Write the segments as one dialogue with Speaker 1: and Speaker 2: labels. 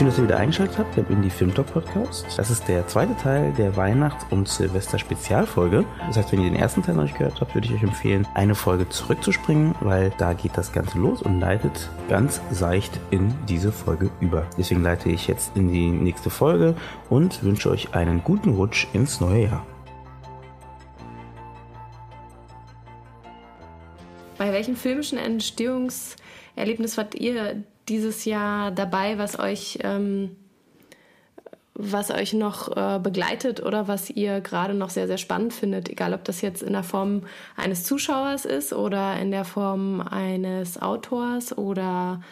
Speaker 1: Schön, dass ihr wieder eingeschaltet habt beim Indie Film Talk Podcast. Das ist der zweite Teil der Weihnachts- und Silvester-Spezialfolge. Das heißt, wenn ihr den ersten Teil noch nicht gehört habt, würde ich euch empfehlen, eine Folge zurückzuspringen, weil da geht das Ganze los und leitet ganz seicht in diese Folge über. Deswegen leite ich jetzt in die nächste Folge und wünsche euch einen guten Rutsch ins neue Jahr.
Speaker 2: Bei welchem filmischen Entstehungserlebnis wart ihr dieses Jahr dabei, was euch, ähm, was euch noch äh, begleitet oder was ihr gerade noch sehr, sehr spannend findet? Egal, ob das jetzt in der Form eines Zuschauers ist oder in der Form eines Autors oder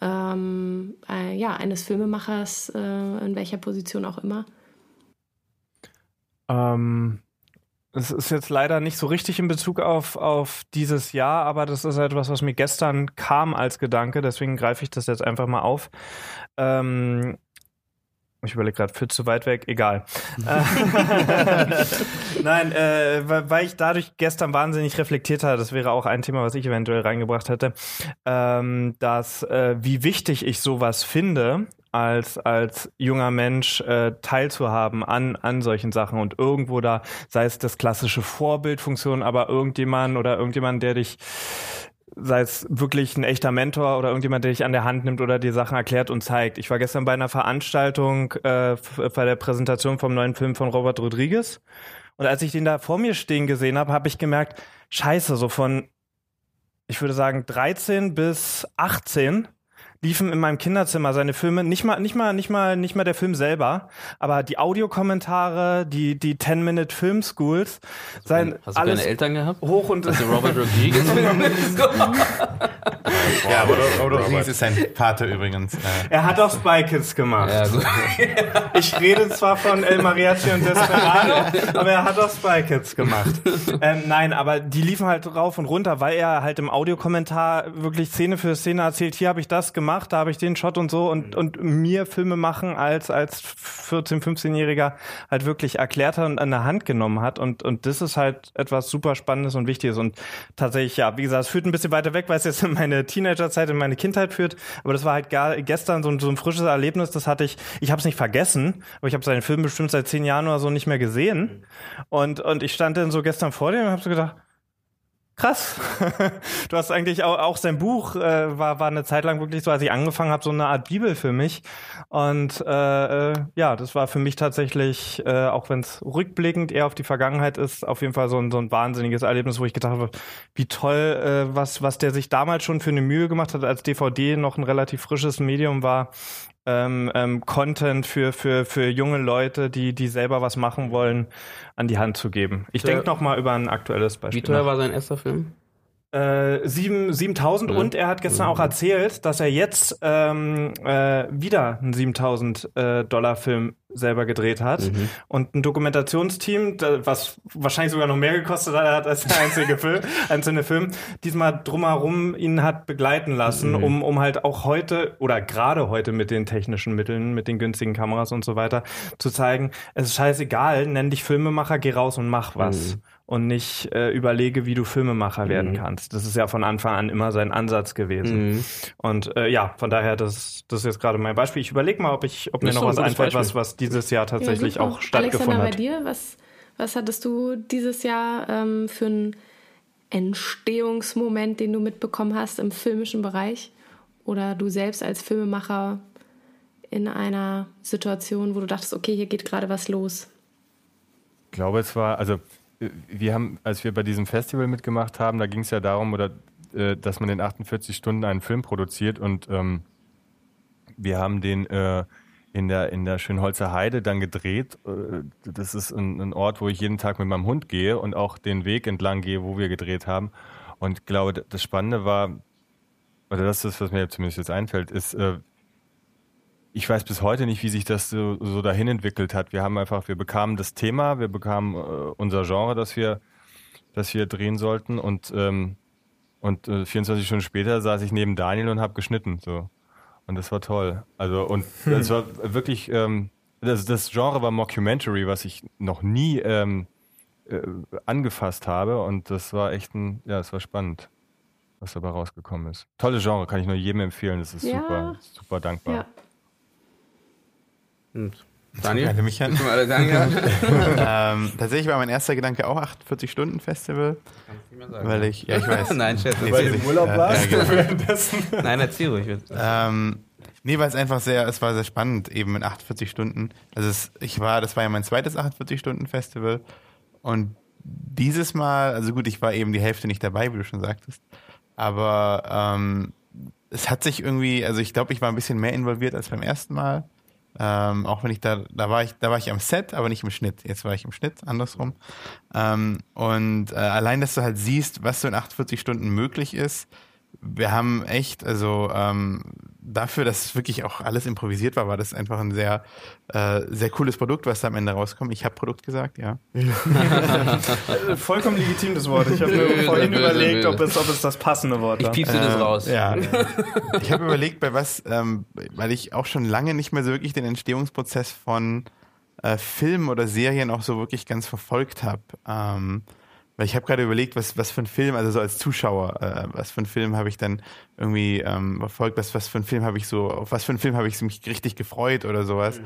Speaker 2: ähm, äh, ja, eines Filmemachers, äh, in welcher Position auch immer.
Speaker 3: Ähm, es ist jetzt leider nicht so richtig in Bezug auf, auf dieses Jahr, aber das ist etwas, was mir gestern kam als Gedanke, deswegen greife ich das jetzt einfach mal auf. Ähm, ich überlege gerade, für zu weit weg, egal. Nein, äh, weil ich dadurch gestern wahnsinnig reflektiert habe, das wäre auch ein Thema, was ich eventuell reingebracht hätte, ähm, dass äh, wie wichtig ich sowas finde als, als junger Mensch äh, teilzuhaben an, an solchen Sachen und irgendwo da, sei es das klassische Vorbildfunktion, aber irgendjemand oder irgendjemand, der dich sei es wirklich ein echter Mentor oder irgendjemand, der dich an der Hand nimmt oder dir Sachen erklärt und zeigt. Ich war gestern bei einer Veranstaltung äh, bei der Präsentation vom neuen Film von Robert Rodriguez und als ich den da vor mir stehen gesehen habe, habe ich gemerkt, scheiße, so von, ich würde sagen, 13 bis 18 liefen in meinem Kinderzimmer seine Filme, nicht mal, nicht mal, nicht mal, nicht mal der Film selber, aber die Audiokommentare, die, die 10-Minute Film Schools,
Speaker 1: sein, hast du alles keine Eltern gehabt?
Speaker 3: Hoch und
Speaker 1: also Robert Rodriguez.
Speaker 4: ja, aber Robert Rodriguez ist sein Vater übrigens. Äh.
Speaker 3: Er hat auch Spy Kids gemacht. Ja, so. ich rede zwar von El Mariachi und Desperado, aber er hat auch Spy Kids gemacht. Ähm, nein, aber die liefen halt rauf und runter, weil er halt im Audiokommentar wirklich Szene für Szene erzählt, hier habe ich das gemacht gemacht, da habe ich den Shot und so und, mhm. und mir Filme machen als, als 14-, 15-Jähriger halt wirklich erklärt hat und an der Hand genommen hat und, und das ist halt etwas super Spannendes und Wichtiges und tatsächlich, ja, wie gesagt, es führt ein bisschen weiter weg, weil es jetzt in meine Teenagerzeit, in meine Kindheit führt, aber das war halt gar, gestern so ein, so ein frisches Erlebnis, das hatte ich, ich habe es nicht vergessen, aber ich habe seinen Film bestimmt seit zehn Jahren oder so nicht mehr gesehen mhm. und, und ich stand dann so gestern vor dem und habe so gedacht, Krass. Du hast eigentlich auch, auch sein Buch äh, war war eine Zeit lang wirklich so, als ich angefangen habe, so eine Art Bibel für mich. Und äh, äh, ja, das war für mich tatsächlich, äh, auch wenn es rückblickend eher auf die Vergangenheit ist, auf jeden Fall so ein, so ein wahnsinniges Erlebnis, wo ich gedacht habe, wie toll, äh, was was der sich damals schon für eine Mühe gemacht hat, als DVD noch ein relativ frisches Medium war, ähm, ähm, Content für, für, für junge Leute, die, die selber was machen wollen, an die Hand zu geben. Ich denke noch mal über ein aktuelles Beispiel.
Speaker 1: Wie teuer nach. war sein erster Film?
Speaker 3: Äh, 7, 7000 ja. und er hat gestern ja. auch erzählt, dass er jetzt ähm, äh, wieder einen 7000 äh, Dollar Film selber gedreht hat mhm. und ein Dokumentationsteam, was wahrscheinlich sogar noch mehr gekostet hat als der einzige Film, einzelne Film, diesmal drumherum ihn hat begleiten lassen, mhm. um, um halt auch heute oder gerade heute mit den technischen Mitteln, mit den günstigen Kameras und so weiter zu zeigen, es ist scheißegal, nenn dich Filmemacher, geh raus und mach was. Mhm und nicht äh, überlege, wie du Filmemacher werden mhm. kannst. Das ist ja von Anfang an immer sein Ansatz gewesen. Mhm. Und äh, ja, von daher, das, das ist jetzt gerade mein Beispiel. Ich überlege mal, ob ich, ob mir noch was einfällt, was, was dieses Jahr tatsächlich ja, auch stattgefunden
Speaker 2: Alexander, hat. bei dir, was, was hattest du dieses Jahr ähm, für einen Entstehungsmoment, den du mitbekommen hast im filmischen Bereich? Oder du selbst als Filmemacher in einer Situation, wo du dachtest, okay, hier geht gerade was los?
Speaker 4: Ich glaube, es war, also wir haben, als wir bei diesem Festival mitgemacht haben, da ging es ja darum, oder, äh, dass man in 48 Stunden einen Film produziert und ähm, wir haben den äh, in der, in der Schönholzer Heide dann gedreht. Äh, das ist ein, ein, Ort, wo ich jeden Tag mit meinem Hund gehe und auch den Weg entlang gehe, wo wir gedreht haben. Und ich glaube, das Spannende war, oder das ist, was mir zumindest jetzt einfällt, ist, äh, ich weiß bis heute nicht, wie sich das so, so dahin entwickelt hat. Wir haben einfach, wir bekamen das Thema, wir bekamen äh, unser Genre, das wir, das wir drehen sollten und ähm, und äh, 24 Stunden später saß ich neben Daniel und habe geschnitten so und das war toll. Also und es war wirklich ähm, das, das Genre war Mockumentary, was ich noch nie ähm, äh, angefasst habe und das war echt ein, ja, es war spannend, was dabei rausgekommen ist. Tolle Genre, kann ich nur jedem empfehlen. Das ist ja. super, super dankbar. Ja.
Speaker 5: Und Daniel? Alle mich an. ähm, tatsächlich war mein erster Gedanke auch 48 Stunden Festival. Sagen, weil ich, ja, ich weiß.
Speaker 3: Nein, Chef, weil du im Urlaub warst. Ja,
Speaker 5: genau. Nein, erzähl ruhig. Ähm, nee, weil es einfach sehr, es war sehr spannend, eben in 48 Stunden. Also es, ich war, das war ja mein zweites 48 Stunden Festival und dieses Mal, also gut, ich war eben die Hälfte nicht dabei, wie du schon sagtest, aber ähm, es hat sich irgendwie, also ich glaube, ich war ein bisschen mehr involviert als beim ersten Mal. Ähm, auch wenn ich da, da war ich, da war ich am Set, aber nicht im Schnitt. Jetzt war ich im Schnitt, andersrum. Ähm, und äh, allein, dass du halt siehst, was so in 48 Stunden möglich ist, wir haben echt, also ähm, dafür, dass es wirklich auch alles improvisiert war, war das einfach ein sehr, äh, sehr cooles Produkt, was da am Ende rauskommt. Ich habe Produkt gesagt, ja.
Speaker 3: Vollkommen legitim das Wort. Ich habe mir vorhin überlegt, ob es, ob es das passende Wort
Speaker 5: war. Ich piepse das ähm, raus. Ja. ich habe überlegt, bei was, ähm, weil ich auch schon lange nicht mehr so wirklich den Entstehungsprozess von äh, Filmen oder Serien auch so wirklich ganz verfolgt habe. Ähm, weil ich habe gerade überlegt, was, was für ein Film, also so als Zuschauer, äh, was für ein Film habe ich dann irgendwie ähm, verfolgt, was, was für ein Film habe ich so, auf was für ein Film habe ich mich richtig gefreut oder sowas. Mhm.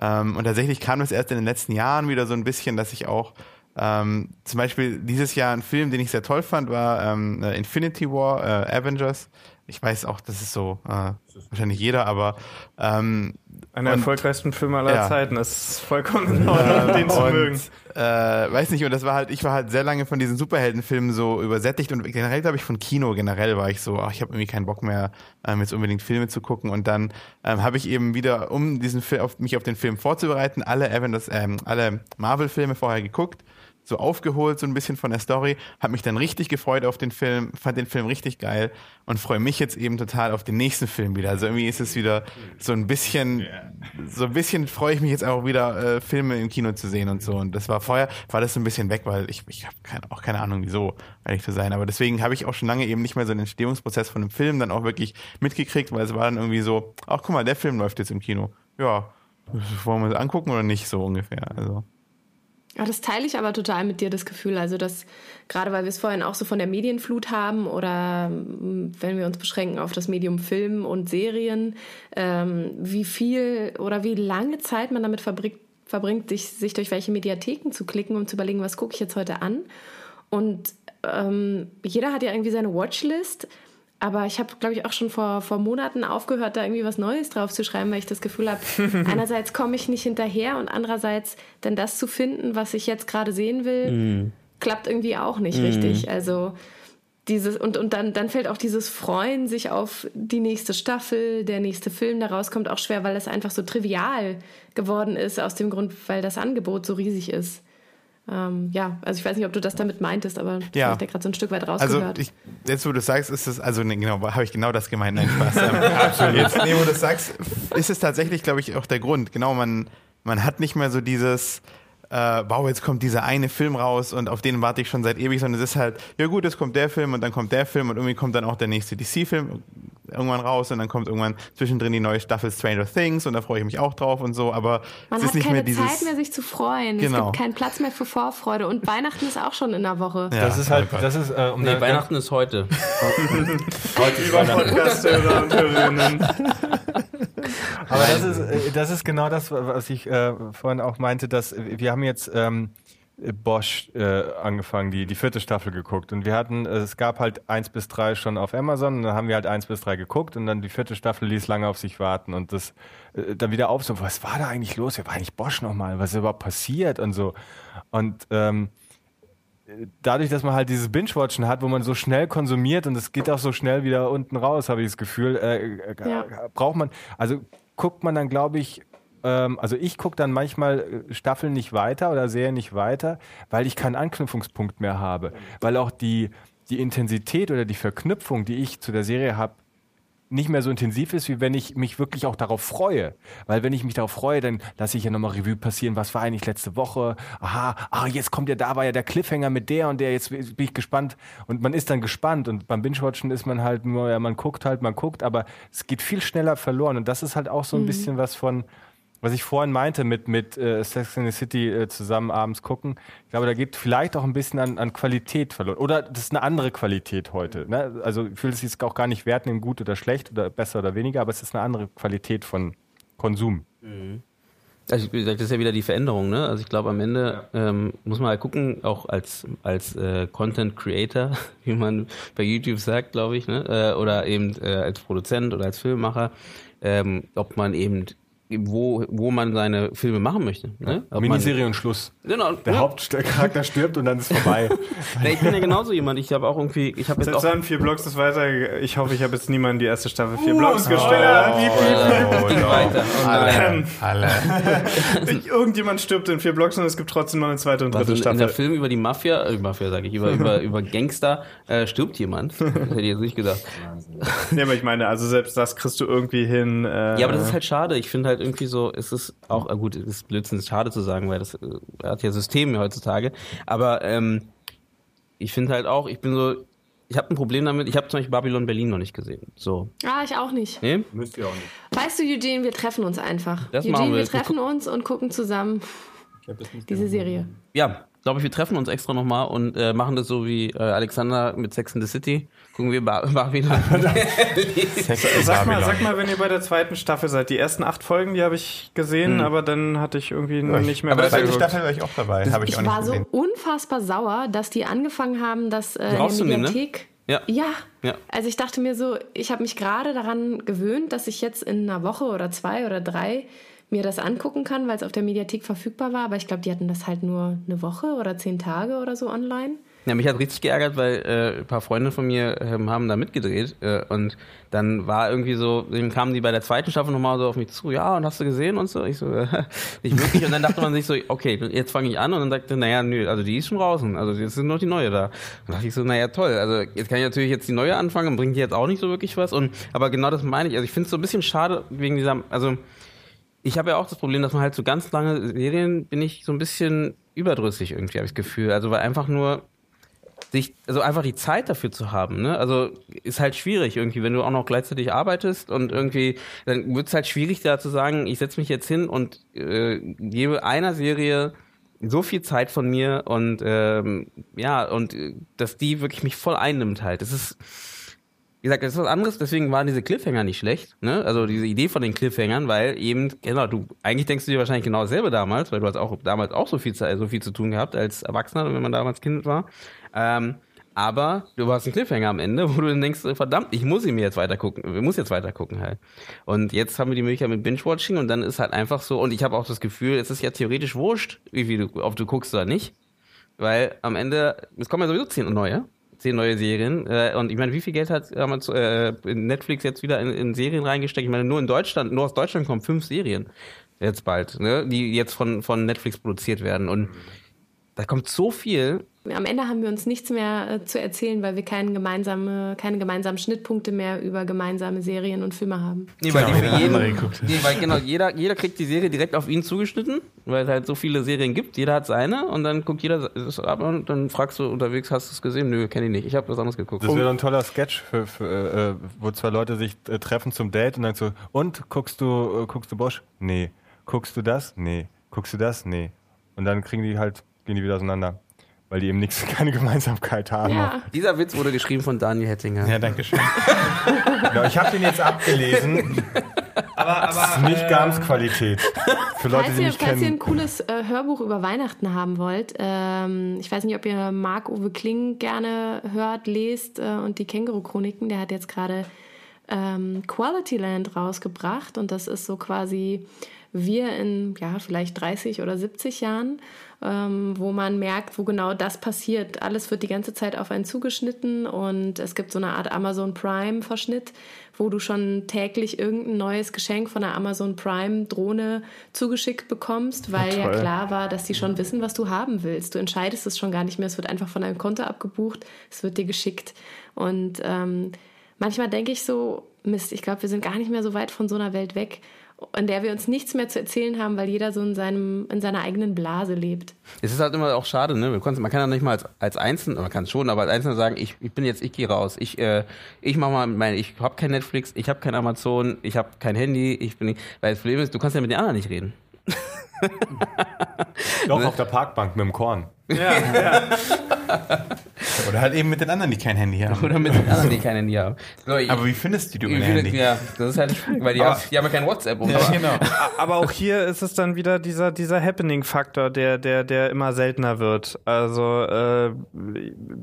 Speaker 5: Ähm, und tatsächlich kam das erst in den letzten Jahren wieder so ein bisschen, dass ich auch ähm, zum Beispiel dieses Jahr ein Film, den ich sehr toll fand, war ähm, Infinity War, äh, Avengers ich weiß auch, das ist so, äh, wahrscheinlich jeder, aber ähm,
Speaker 3: einer der erfolgreichsten Filme aller ja. Zeiten. Das ist vollkommen in Ordnung, äh, den zu und, mögen.
Speaker 5: Äh, weiß nicht, und das war halt, ich war halt sehr lange von diesen Superheldenfilmen so übersättigt und generell glaube ich von Kino generell war ich so, ach, ich habe irgendwie keinen Bock mehr, ähm, jetzt unbedingt Filme zu gucken. Und dann ähm, habe ich eben wieder, um diesen Film, auf, mich auf den Film vorzubereiten, alle Avengers, ähm, alle Marvel-Filme vorher geguckt so aufgeholt, so ein bisschen von der Story, habe mich dann richtig gefreut auf den Film, fand den Film richtig geil und freue mich jetzt eben total auf den nächsten Film wieder. Also irgendwie ist es wieder so ein bisschen, so ein bisschen freue ich mich jetzt auch wieder, äh, Filme im Kino zu sehen und so. Und das war vorher, war das so ein bisschen weg, weil ich, ich habe keine, auch keine Ahnung, wieso, ehrlich zu sein. Aber deswegen habe ich auch schon lange eben nicht mehr so den Entstehungsprozess von einem Film dann auch wirklich mitgekriegt, weil es war dann irgendwie so, ach guck mal, der Film läuft jetzt im Kino. Ja, wollen wir es angucken oder nicht, so ungefähr. Also.
Speaker 2: Ja, das teile ich aber total mit dir, das Gefühl. Also, dass gerade weil wir es vorhin auch so von der Medienflut haben oder mm, wenn wir uns beschränken auf das Medium Film und Serien, ähm, wie viel oder wie lange Zeit man damit verbringt, verbringt sich, sich durch welche Mediatheken zu klicken, um zu überlegen, was gucke ich jetzt heute an. Und ähm, jeder hat ja irgendwie seine Watchlist. Aber ich habe, glaube ich, auch schon vor, vor Monaten aufgehört, da irgendwie was Neues drauf zu schreiben, weil ich das Gefühl habe, einerseits komme ich nicht hinterher und andererseits dann das zu finden, was ich jetzt gerade sehen will, mm. klappt irgendwie auch nicht mm. richtig. Also dieses, und, und dann, dann fällt auch dieses Freuen sich auf die nächste Staffel, der nächste Film, der rauskommt, auch schwer, weil es einfach so trivial geworden ist, aus dem Grund, weil das Angebot so riesig ist. Ähm, ja, also ich weiß nicht, ob du das damit meintest, aber
Speaker 5: ja.
Speaker 2: habe ich da gerade so ein Stück weit rausgehört.
Speaker 5: Also ich, jetzt, wo du sagst, ist es, also ne, genau, habe ich genau das gemeint, nein, Spaß. Ähm, Absolut. Jetzt, nee, wo du sagst, ist es tatsächlich, glaube ich, auch der Grund. Genau, man, man hat nicht mehr so dieses, äh, wow, jetzt kommt dieser eine Film raus und auf den warte ich schon seit ewig, sondern es ist halt, ja gut, jetzt kommt der Film und dann kommt der Film und irgendwie kommt dann auch der nächste DC-Film irgendwann raus und dann kommt irgendwann zwischendrin die neue Staffel Stranger Things und da freue ich mich auch drauf und so, aber
Speaker 2: Man
Speaker 5: es ist nicht
Speaker 2: mehr
Speaker 5: dieses...
Speaker 2: Zeit mehr, sich zu freuen. Genau. Es gibt keinen Platz mehr für Vorfreude und Weihnachten ist auch schon in der Woche.
Speaker 3: Ja, das ist halt, das ist, äh,
Speaker 5: um nee, Weihnachten ist heute.
Speaker 3: heute ist Weihnachten. Podcast-Hörer und Hörerinnen. Aber das ist, äh, das ist genau das, was ich äh, vorhin auch meinte, dass wir haben jetzt ähm, Bosch äh, angefangen, die, die vierte Staffel geguckt. Und wir hatten, es gab halt eins bis drei schon auf Amazon und dann haben wir halt eins bis drei geguckt und dann die vierte Staffel ließ lange auf sich warten und das äh, dann wieder auf so, was war da eigentlich los? Wer war eigentlich Bosch nochmal? Was ist überhaupt passiert und so. Und ähm, dadurch, dass man halt dieses Binge-Watchen hat, wo man so schnell konsumiert und es geht auch so schnell wieder unten raus, habe ich das Gefühl, äh, äh ja. braucht man, also guckt man dann, glaube ich, ähm, also ich gucke dann manchmal äh, Staffeln nicht weiter oder Serien nicht weiter, weil ich keinen Anknüpfungspunkt mehr habe. Weil auch die, die Intensität oder die Verknüpfung, die ich zu der Serie habe,
Speaker 4: nicht mehr so intensiv ist, wie wenn ich mich wirklich auch darauf freue. Weil wenn ich mich darauf freue, dann lasse ich ja nochmal Revue passieren, was war eigentlich letzte Woche. Aha, ah, jetzt kommt ja, da war ja der Cliffhanger mit der und der, jetzt bin ich gespannt. Und man ist dann gespannt. Und beim Binge-Watchen ist man halt nur, ja, man guckt halt, man guckt, aber es geht viel schneller verloren. Und das ist halt auch so ein mhm. bisschen was von, was ich vorhin meinte mit, mit äh, Sex in the City äh, zusammen abends gucken, ich glaube, da geht vielleicht auch ein bisschen an, an Qualität verloren. Oder das ist eine andere Qualität heute. Ne? Also ich will es jetzt auch gar nicht werten in gut oder schlecht oder besser oder weniger, aber es ist eine andere Qualität von Konsum.
Speaker 6: Mhm. Also wie gesagt, das ist ja wieder die Veränderung, ne? Also ich glaube am Ende ja. ähm, muss man halt gucken, auch als als äh, Content Creator, wie man bei YouTube sagt, glaube ich, ne? Äh, oder eben äh, als Produzent oder als Filmemacher, ähm, ob man eben wo, wo man seine Filme machen möchte. Ne?
Speaker 4: Miniserie und Schluss. Genau. Der ja. Hauptcharakter stirbt und dann ist vorbei.
Speaker 6: ich bin ja genauso jemand. Ich habe auch irgendwie, ich habe
Speaker 3: jetzt auch dann vier Blocks ist weiter. Ich hoffe, ich habe jetzt niemanden die erste Staffel vier uh, Blocks gestellt. Oh, oh, oh, weiter. Alle. Alle. Irgendjemand stirbt in vier Blocks und es gibt trotzdem noch eine zweite und dritte
Speaker 6: Was,
Speaker 3: Staffel.
Speaker 6: In der Film über die Mafia, äh, Mafia sage ich, über, über, über Gangster äh, stirbt jemand. Das hätte ich jetzt nicht gedacht.
Speaker 3: ja, aber ich meine, also selbst das kriegst du irgendwie hin.
Speaker 6: Äh, ja, aber das ist halt schade. Ich finde halt irgendwie so, ist es auch, äh, gut, es ist Blödsinn, ist schade zu sagen, weil das äh, hat ja Systeme heutzutage. Aber ähm, ich finde halt auch, ich bin so, ich habe ein Problem damit. Ich habe zum Beispiel Babylon Berlin noch nicht gesehen. So.
Speaker 2: Ah, ich auch nicht.
Speaker 6: Nee?
Speaker 3: Müsst ihr auch nicht.
Speaker 2: Weißt du, Eugene, wir treffen uns einfach. Das Eugene, wir. wir treffen uns und gucken zusammen diese Serie.
Speaker 6: Ja, glaube ich, wir treffen uns extra nochmal und äh, machen das so wie äh, Alexander mit Sex in the City. Gucken wir Bar Babylon.
Speaker 3: sag, mal, sag mal, wenn ihr bei der zweiten Staffel seid. Die ersten acht Folgen, die habe ich gesehen, hm. aber dann hatte ich irgendwie ja, nicht mehr
Speaker 5: Aber bei der zweiten Staffel war ich auch dabei.
Speaker 2: Das, ich, ich war so unfassbar sauer, dass die angefangen haben, das äh, in der Mediathek... Ne? Ja. ja. ja. Also ich dachte mir so, ich habe mich gerade daran gewöhnt, dass ich jetzt in einer Woche oder zwei oder drei mir das angucken kann, weil es auf der Mediathek verfügbar war. Aber ich glaube, die hatten das halt nur eine Woche oder zehn Tage oder so online.
Speaker 6: Ja, mich hat richtig geärgert, weil äh, ein paar Freunde von mir ähm, haben da mitgedreht äh, und dann war irgendwie so, dann kamen die bei der zweiten Staffel nochmal so auf mich zu, ja, und hast du gesehen und so? Ich so, äh, nicht wirklich. Und dann dachte man sich so, okay, jetzt fange ich an und dann sagte, naja, nö, also die ist schon draußen, also jetzt sind noch die neue da. Dann dachte ich so, naja, toll, also jetzt kann ich natürlich jetzt die neue anfangen und bringt die jetzt auch nicht so wirklich was. Und aber genau das meine ich. Also ich finde es so ein bisschen schade wegen dieser, also ich habe ja auch das Problem, dass man halt so ganz lange Serien bin ich so ein bisschen überdrüssig irgendwie, habe ich das Gefühl. Also weil einfach nur sich, also einfach die Zeit dafür zu haben, ne? Also ist halt schwierig irgendwie, wenn du auch noch gleichzeitig arbeitest und irgendwie, dann wird es halt schwierig da zu sagen, ich setze mich jetzt hin und äh, gebe einer Serie so viel Zeit von mir und ähm, ja, und äh, dass die wirklich mich voll einnimmt halt. Das ist wie gesagt, das ist was anderes, deswegen waren diese Cliffhanger nicht schlecht, ne? Also diese Idee von den Cliffhangern, weil eben, genau, du, eigentlich denkst du dir wahrscheinlich genau dasselbe damals, weil du hast auch damals auch so viel, so viel zu tun gehabt als Erwachsener, wenn man damals Kind war. Ähm, aber du hast einen Cliffhanger am Ende, wo du dann denkst, verdammt, ich muss ihn mir jetzt weiter gucken, ich muss jetzt weiter gucken halt. Und jetzt haben wir die Möglichkeit mit Binge-Watching und dann ist halt einfach so, und ich habe auch das Gefühl, es ist ja theoretisch wurscht, wie du, ob du guckst oder nicht. Weil am Ende, es kommen ja sowieso zehn neue zehn neue Serien. Äh, und ich meine, wie viel Geld hat äh, Netflix jetzt wieder in, in, Serien reingesteckt? Ich meine, nur in Deutschland, nur aus Deutschland kommen fünf Serien jetzt bald, ne? die jetzt von, von Netflix produziert werden. Und da kommt so viel
Speaker 2: am Ende haben wir uns nichts mehr äh, zu erzählen, weil wir keine, gemeinsame, keine gemeinsamen Schnittpunkte mehr über gemeinsame Serien und Filme haben.
Speaker 6: Nee, weil, genau, jeden, nee, weil genau, jeder, jeder kriegt die Serie direkt auf ihn zugeschnitten, weil es halt so viele Serien gibt. Jeder hat seine und dann guckt jeder das ab und dann fragst du unterwegs, hast du es gesehen? Nö, kenne ich nicht. Ich habe was anderes geguckt.
Speaker 4: Das wäre ein toller Sketch, für, für, äh, äh, wo zwei Leute sich äh, treffen zum Date und dann so, und guckst du, äh, guckst du Bosch? Nee. Guckst du das? Nee. Guckst du das? Nee. Und dann kriegen die halt, gehen die wieder auseinander weil die eben nichts, keine Gemeinsamkeit haben. Ja.
Speaker 6: Dieser Witz wurde geschrieben von Daniel Hettinger.
Speaker 5: Ja, danke schön.
Speaker 3: genau, ich habe den jetzt abgelesen.
Speaker 4: aber, aber das ist nicht äh, ganz Qualität.
Speaker 2: Für Leute, falls die mich falls kennen. ihr ein cooles äh, Hörbuch über Weihnachten haben wollt, ähm, ich weiß nicht, ob ihr Marc-Uwe Kling gerne hört, lest äh, und die Känguru-Chroniken, der hat jetzt gerade ähm, Quality Land rausgebracht und das ist so quasi wir in ja vielleicht 30 oder 70 Jahren ähm, wo man merkt, wo genau das passiert. Alles wird die ganze Zeit auf einen zugeschnitten und es gibt so eine Art Amazon Prime-Verschnitt, wo du schon täglich irgendein neues Geschenk von der Amazon Prime-Drohne zugeschickt bekommst, weil ja, ja klar war, dass die schon wissen, was du haben willst. Du entscheidest es schon gar nicht mehr, es wird einfach von deinem Konto abgebucht, es wird dir geschickt. Und ähm, manchmal denke ich so, Mist, ich glaube, wir sind gar nicht mehr so weit von so einer Welt weg, in der wir uns nichts mehr zu erzählen haben, weil jeder so in, seinem, in seiner eigenen Blase lebt.
Speaker 6: Es ist halt immer auch schade, ne? Man kann ja nicht mal als, als Einzelner, man kann schon, aber als Einzelner sagen, ich, ich bin jetzt, ich gehe raus. Ich, äh, ich mach mal mein, ich habe kein Netflix, ich habe kein Amazon, ich habe kein Handy, ich bin nicht, weil das Problem ist, du kannst ja mit den anderen nicht reden.
Speaker 4: Doch, auf der Parkbank mit dem Korn.
Speaker 5: Ja, ja. Oder halt eben mit den anderen, die kein Handy haben.
Speaker 6: Oder mit den anderen, die kein Handy haben.
Speaker 5: So, ich, aber wie findest du die
Speaker 6: ohne
Speaker 5: Handy?
Speaker 6: Ja, das ist halt, weil die, haben, die haben ja kein WhatsApp.
Speaker 3: Ja, genau. aber auch hier ist es dann wieder dieser, dieser Happening-Faktor, der, der, der immer seltener wird. Also äh,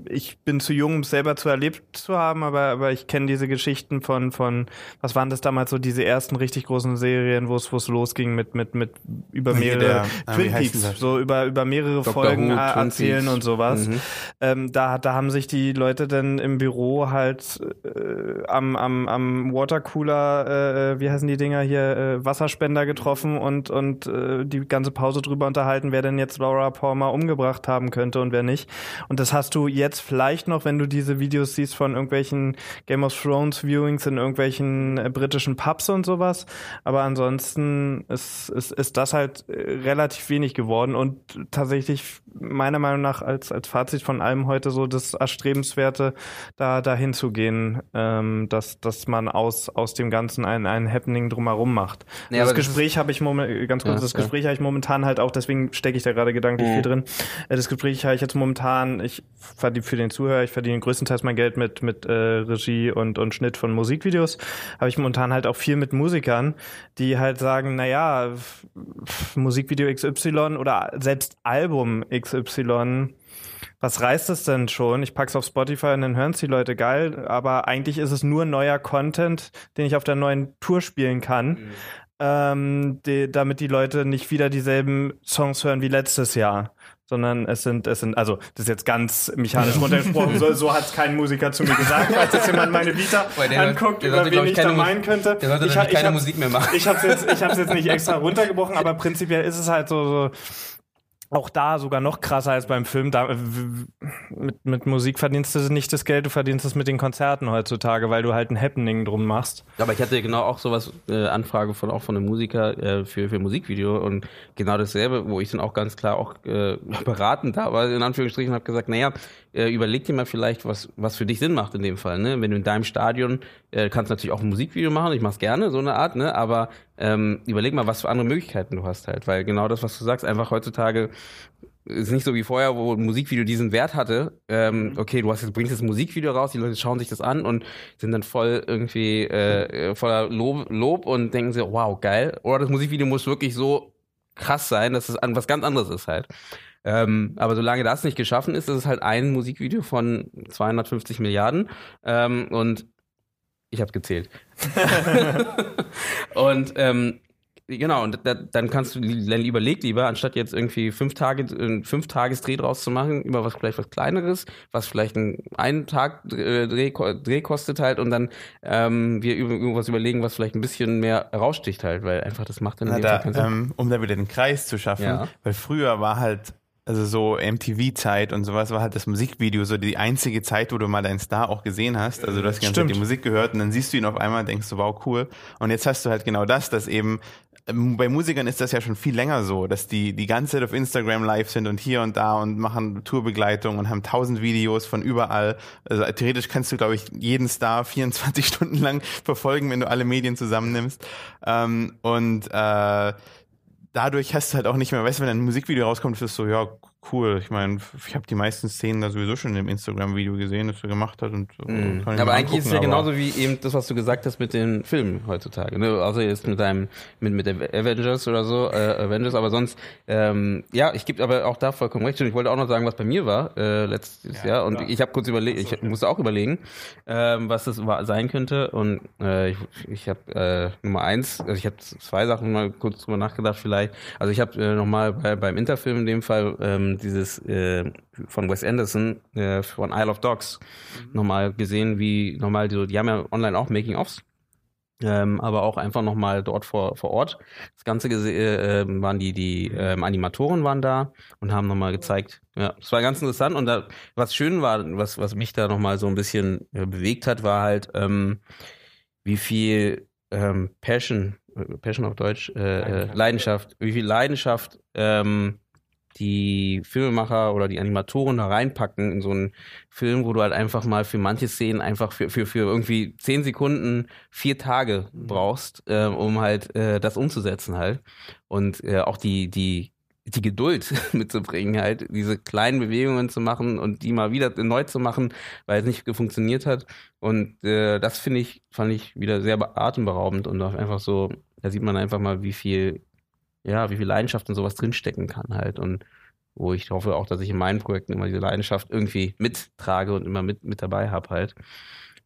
Speaker 3: ich bin zu jung, um es selber zu erlebt zu haben, aber, aber ich kenne diese Geschichten von, von, was waren das damals so, diese ersten richtig großen Serien, wo es wo es losging mit, mit, mit über mehrere der, Twin Peaks, so über, über mehrere Dr. Folgen Who, erzählen und sowas. Mhm. Ähm, da, da haben sich die Leute dann im Büro halt äh, am, am, am Watercooler, äh, wie heißen die Dinger hier, äh, Wasserspender getroffen und, und äh, die ganze Pause drüber unterhalten, wer denn jetzt Laura Palmer umgebracht haben könnte und wer nicht. Und das hast du jetzt vielleicht noch, wenn du diese Videos siehst von irgendwelchen Game of Thrones Viewings in irgendwelchen äh, britischen Pubs und sowas. Aber ansonsten ist, ist, ist das halt äh, relativ wenig geworden und tatsächlich meiner Meinung nach als, als Fazit von allem heute so das Erstrebenswerte, da dahin zu gehen, ähm, dass, dass man aus, aus dem Ganzen ein, ein Happening drumherum macht. Ja, das Gespräch habe ich momentan, ganz kurz, ja, das Gespräch habe ich momentan halt auch, deswegen stecke ich da gerade gedanklich mhm. viel drin. Äh, das Gespräch habe ich jetzt momentan, ich verdiene für den Zuhörer, ich verdiene größtenteils mein Geld mit, mit äh, Regie und, und Schnitt von Musikvideos, habe ich momentan halt auch viel mit Musikern, die halt sagen, naja, Musikvideo XY oder selbst Album XY was reißt es denn schon? Ich pack's auf Spotify und dann hören die Leute geil, aber eigentlich ist es nur neuer Content, den ich auf der neuen Tour spielen kann. Mhm. Ähm, die, damit die Leute nicht wieder dieselben Songs hören wie letztes Jahr sondern es sind, es sind, also das ist jetzt ganz mechanisch runtergesprochen, so, so hat es kein Musiker zu mir gesagt, falls jetzt jemand meine Vita anguckt, über wen ich da meinen könnte.
Speaker 6: Der sollte ich, keine ich hab, Musik mehr machen.
Speaker 3: Ich habe es jetzt, ich hab's jetzt nicht extra runtergebrochen, aber prinzipiell ist es halt so, so auch da sogar noch krasser als beim Film. Da, mit, mit Musik verdienst du nicht das Geld, du verdienst es mit den Konzerten heutzutage, weil du halt ein Happening drum machst.
Speaker 6: Aber ich hatte genau auch sowas, äh, Anfrage von auch von einem Musiker äh, für, für Musikvideo und genau dasselbe, wo ich dann auch ganz klar auch äh, beraten da war, in Anführungsstrichen, habe gesagt, naja, äh, überleg dir mal vielleicht, was, was für dich Sinn macht in dem Fall. Ne? Wenn du in deinem Stadion äh, kannst natürlich auch ein Musikvideo machen, ich mach's gerne, so eine Art, ne? aber ähm, überleg mal, was für andere Möglichkeiten du hast halt. Weil genau das, was du sagst, einfach heutzutage ist nicht so wie vorher, wo ein Musikvideo diesen Wert hatte. Ähm, mhm. okay, du hast jetzt, bringst jetzt ein Musikvideo raus, die Leute schauen sich das an und sind dann voll irgendwie äh, voller Lob, Lob und denken sich, wow, geil. Oder das Musikvideo muss wirklich so krass sein, dass es was ganz anderes ist halt. Ähm, aber solange das nicht geschaffen ist, ist es halt ein Musikvideo von 250 Milliarden. Ähm, und ich habe gezählt. und ähm, genau, und da, dann kannst du dann überleg lieber, anstatt jetzt irgendwie fünf Tage, fünf Tagesdreh draus zu machen, über was vielleicht was kleineres, was vielleicht ein einen Tag äh, Dreh, Dreh kostet halt und dann ähm, wir irgendwas überlegen, was vielleicht ein bisschen mehr raussticht halt, weil einfach das macht dann
Speaker 5: Na, da, ähm, um da wieder den Kreis zu schaffen, ja. weil früher war halt also so MTV-Zeit und sowas war halt das Musikvideo so die einzige Zeit, wo du mal deinen Star auch gesehen hast. Also du hast die ganze Zeit die Musik gehört und dann siehst du ihn auf einmal und denkst so, wow, cool. Und jetzt hast du halt genau das, dass eben ähm, bei Musikern ist das ja schon viel länger so, dass die die ganze Zeit auf Instagram live sind und hier und da und machen Tourbegleitung und haben tausend Videos von überall. Also theoretisch kannst du, glaube ich, jeden Star 24 Stunden lang verfolgen, wenn du alle Medien zusammennimmst. Ähm, und äh, dadurch hast du halt auch nicht mehr, weißt du, wenn ein Musikvideo rauskommt, ist es so, ja, cool. Ich meine, ich habe die meisten Szenen da sowieso schon im Instagram-Video gesehen, das er gemacht hat. Und,
Speaker 6: mm. aber eigentlich ist es ja genauso wie eben das, was du gesagt hast mit den Filmen heutzutage. Ne? Also jetzt mit deinem, mit, mit Avengers oder so, äh, Avengers, aber sonst, ähm, ja, ich gebe aber auch da vollkommen recht. Und ich wollte auch noch sagen, was bei mir war äh, letztes ja, Jahr. Und klar. ich habe kurz überlegt, ich musste auch überlegen, ähm, was das war, sein könnte. Und äh, ich, ich habe äh, Nummer eins, also ich habe zwei Sachen mal kurz drüber nachgedacht vielleicht. Also ich habe äh, nochmal bei, beim Interfilm in dem Fall ähm, dieses äh, von Wes Anderson äh, von Isle of Dogs mhm. nochmal gesehen, wie nochmal so, die haben ja online auch Making-ofs ähm, aber auch einfach nochmal dort vor, vor Ort. Das Ganze äh, ähm, waren die, die ähm, Animatoren waren da und haben nochmal gezeigt. Ja, es war ganz interessant und da, was schön war, was, was mich da nochmal so ein bisschen äh, bewegt hat, war halt, ähm, wie viel ähm, Passion, äh, Passion auf Deutsch, äh, äh, Leidenschaft. Leidenschaft, wie viel Leidenschaft ähm, die Filmemacher oder die Animatoren da reinpacken in so einen Film, wo du halt einfach mal für manche Szenen einfach für, für, für irgendwie zehn Sekunden vier Tage mhm. brauchst, äh, um halt äh, das umzusetzen halt. Und äh, auch die, die, die Geduld mitzubringen, halt diese kleinen Bewegungen zu machen und die mal wieder neu zu machen, weil es nicht funktioniert hat. Und äh, das finde ich, fand ich wieder sehr atemberaubend und auch einfach so, da sieht man einfach mal, wie viel ja, wie viel Leidenschaft in sowas drinstecken kann halt. Und wo ich hoffe auch, dass ich in meinen Projekten immer diese Leidenschaft irgendwie mittrage und immer mit, mit dabei habe halt.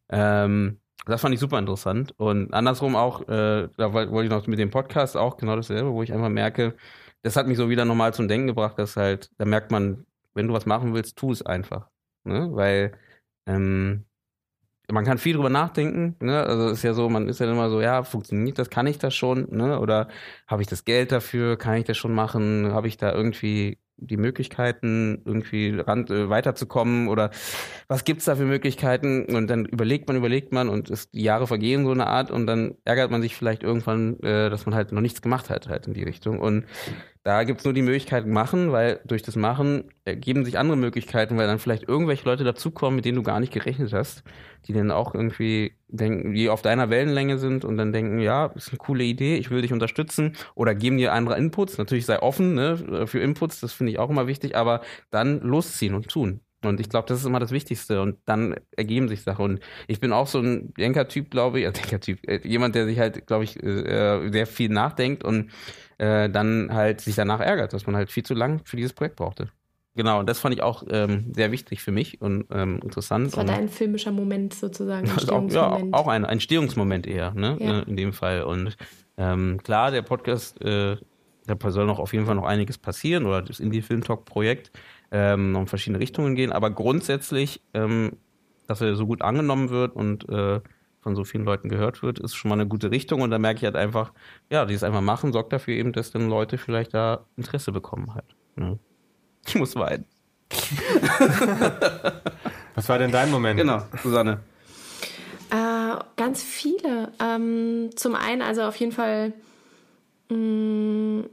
Speaker 6: Ähm, das fand ich super interessant. Und andersrum auch, äh, da wollte ich noch mit dem Podcast auch genau dasselbe, wo ich einfach merke, das hat mich so wieder nochmal zum Denken gebracht, dass halt, da merkt man, wenn du was machen willst, tu es einfach. Ne? Weil ähm, man kann viel drüber nachdenken, ne? Also ist ja so, man ist ja immer so, ja, funktioniert das, kann ich das schon, ne? Oder habe ich das Geld dafür, kann ich das schon machen, habe ich da irgendwie die Möglichkeiten, irgendwie ran, äh, weiterzukommen oder was gibt's da für Möglichkeiten? Und dann überlegt man, überlegt man und es, die Jahre vergehen so eine Art und dann ärgert man sich vielleicht irgendwann, äh, dass man halt noch nichts gemacht hat halt in die Richtung. Und da gibt's nur die Möglichkeit machen, weil durch das Machen ergeben sich andere Möglichkeiten, weil dann vielleicht irgendwelche Leute dazukommen, mit denen du gar nicht gerechnet hast die dann auch irgendwie denken, die auf deiner Wellenlänge sind und dann denken, ja, ist eine coole Idee, ich will dich unterstützen oder geben dir andere Inputs. Natürlich sei offen ne, für Inputs, das finde ich auch immer wichtig, aber dann losziehen und tun. Und ich glaube, das ist immer das Wichtigste. Und dann ergeben sich Sachen. Und ich bin auch so ein Denkertyp, glaube ich, äh, Denkertyp, äh, jemand, der sich halt, glaube ich, äh, sehr viel nachdenkt und äh, dann halt sich danach ärgert, dass man halt viel zu lang für dieses Projekt brauchte. Genau, und das fand ich auch ähm, sehr wichtig für mich und ähm, interessant.
Speaker 2: Das war dein filmischer Moment sozusagen.
Speaker 6: Auch, ja, auch ein Entstehungsmoment eher, ne? Ja. In dem Fall. Und ähm, klar, der Podcast, äh, da soll noch auf jeden Fall noch einiges passieren oder das Indie Film Talk Projekt ähm, noch in verschiedene Richtungen gehen. Aber grundsätzlich, ähm, dass er so gut angenommen wird und äh, von so vielen Leuten gehört wird, ist schon mal eine gute Richtung. Und da merke ich halt einfach, ja, dieses einfach machen sorgt dafür eben, dass dann Leute vielleicht da Interesse bekommen halt. Ne? Ich muss weinen.
Speaker 4: Was war denn dein Moment?
Speaker 6: Genau, Susanne.
Speaker 2: Äh, ganz viele. Ähm, zum einen, also auf jeden Fall, mh, mm,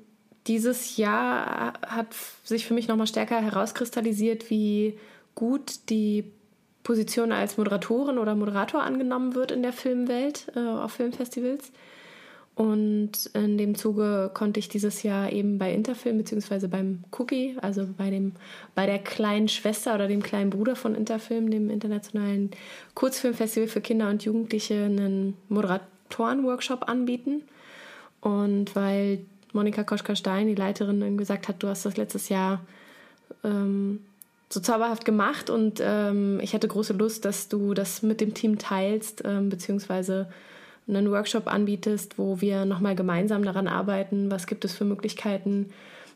Speaker 2: dieses Jahr hat sich für mich nochmal stärker herauskristallisiert, wie gut die Position als Moderatorin oder Moderator angenommen wird in der Filmwelt, äh, auf Filmfestivals. Und in dem Zuge konnte ich dieses Jahr eben bei Interfilm beziehungsweise beim Cookie, also bei dem bei der kleinen Schwester oder dem kleinen Bruder von Interfilm, dem internationalen Kurzfilmfestival für Kinder und Jugendliche, einen Moderatoren-Workshop anbieten. Und weil Monika Koschka-Stein, die Leiterin, gesagt hat, du hast das letztes Jahr ähm, so zauberhaft gemacht und ähm, ich hatte große Lust, dass du das mit dem Team teilst, ähm, beziehungsweise einen Workshop anbietest, wo wir nochmal gemeinsam daran arbeiten, was gibt es für Möglichkeiten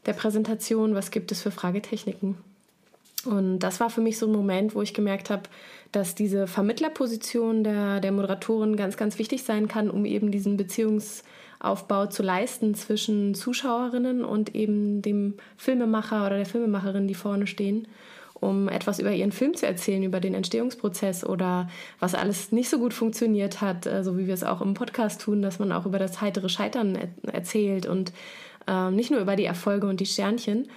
Speaker 2: der Präsentation, was gibt es für Fragetechniken. Und das war für mich so ein Moment, wo ich gemerkt habe, dass diese Vermittlerposition der, der Moderatorin ganz, ganz wichtig sein kann, um eben diesen Beziehungsaufbau zu leisten zwischen Zuschauerinnen und eben dem Filmemacher oder der Filmemacherin, die vorne stehen um etwas über ihren Film zu erzählen, über den Entstehungsprozess oder was alles nicht so gut funktioniert hat, äh, so wie wir es auch im Podcast tun, dass man auch über das heitere Scheitern erzählt und äh, nicht nur über die Erfolge und die Sternchen.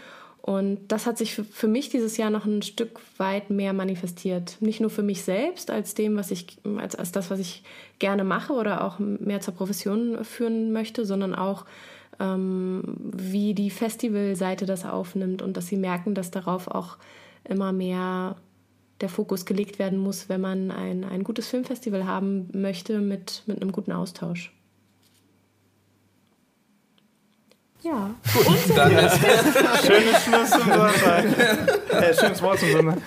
Speaker 2: Und das hat sich für, mich dieses Jahr noch ein Stück weit mehr manifestiert. Nicht nur für mich selbst als dem, was ich, als, als das, was ich gerne mache oder auch mehr zur Profession führen möchte, sondern auch ähm, wie die Festivalseite das aufnimmt und dass sie merken, dass darauf auch immer mehr der Fokus gelegt werden muss, wenn man ein, ein gutes Filmfestival haben möchte mit, mit einem guten Austausch. Ja.
Speaker 3: Gut, Und dann ist schönes Schluss zum Sonntag. Äh, schönes Wort zum Sonntag.